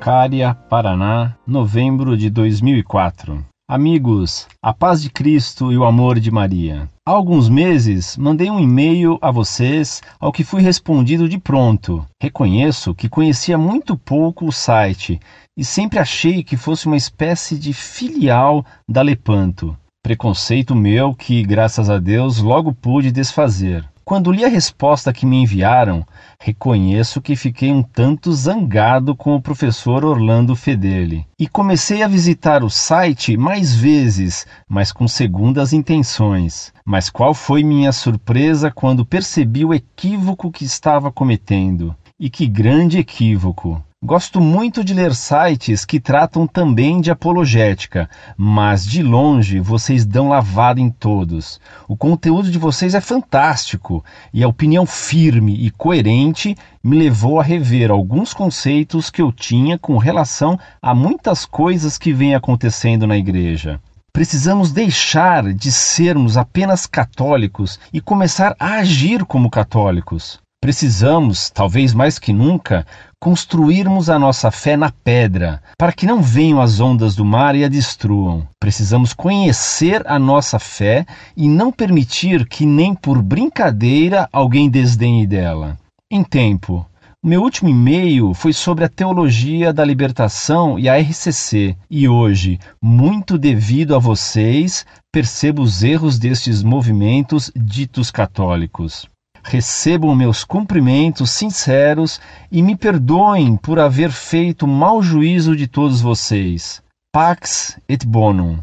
Valéria, Paraná, novembro de 2004. Amigos, a paz de Cristo e o amor de Maria. Há alguns meses mandei um e-mail a vocês, ao que fui respondido de pronto. Reconheço que conhecia muito pouco o site e sempre achei que fosse uma espécie de filial da Lepanto. Preconceito meu que, graças a Deus, logo pude desfazer. Quando li a resposta que me enviaram, reconheço que fiquei um tanto zangado com o professor Orlando Fedeli e comecei a visitar o site mais vezes, mas com segundas intenções. Mas qual foi minha surpresa quando percebi o equívoco que estava cometendo? E que grande equívoco! Gosto muito de ler sites que tratam também de apologética, mas de longe vocês dão lavada em todos. O conteúdo de vocês é fantástico e a opinião firme e coerente me levou a rever alguns conceitos que eu tinha com relação a muitas coisas que vêm acontecendo na igreja. Precisamos deixar de sermos apenas católicos e começar a agir como católicos. Precisamos, talvez mais que nunca, construirmos a nossa fé na pedra, para que não venham as ondas do mar e a destruam. Precisamos conhecer a nossa fé e não permitir que nem por brincadeira alguém desdenhe dela. Em tempo, meu último e-mail foi sobre a teologia da libertação e a RCC, e hoje, muito devido a vocês, percebo os erros destes movimentos ditos católicos. Recebam meus cumprimentos sinceros e me perdoem por haver feito mau juízo de todos vocês. Pax et bonum.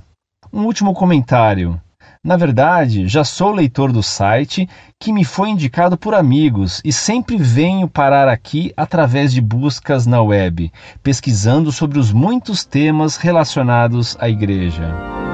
Um último comentário. Na verdade, já sou leitor do site que me foi indicado por amigos e sempre venho parar aqui através de buscas na web, pesquisando sobre os muitos temas relacionados à igreja.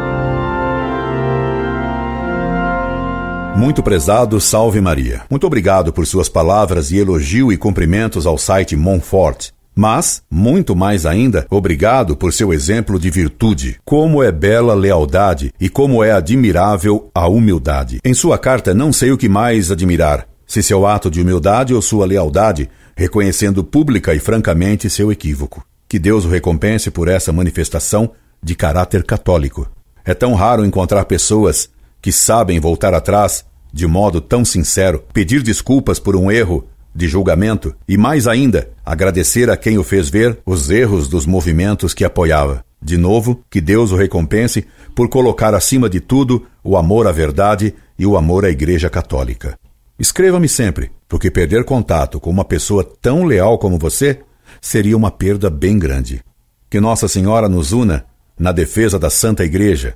Muito prezado, salve Maria. Muito obrigado por suas palavras e elogio e cumprimentos ao site Monfort. Mas, muito mais ainda, obrigado por seu exemplo de virtude. Como é bela lealdade e como é admirável a humildade. Em sua carta, não sei o que mais admirar, se seu ato de humildade ou sua lealdade, reconhecendo pública e francamente seu equívoco. Que Deus o recompense por essa manifestação de caráter católico. É tão raro encontrar pessoas que sabem voltar atrás de modo tão sincero, pedir desculpas por um erro de julgamento e, mais ainda, agradecer a quem o fez ver os erros dos movimentos que apoiava. De novo, que Deus o recompense por colocar acima de tudo o amor à verdade e o amor à Igreja Católica. Escreva-me sempre, porque perder contato com uma pessoa tão leal como você seria uma perda bem grande. Que Nossa Senhora nos una na defesa da Santa Igreja.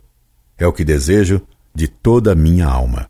É o que desejo de toda a minha alma.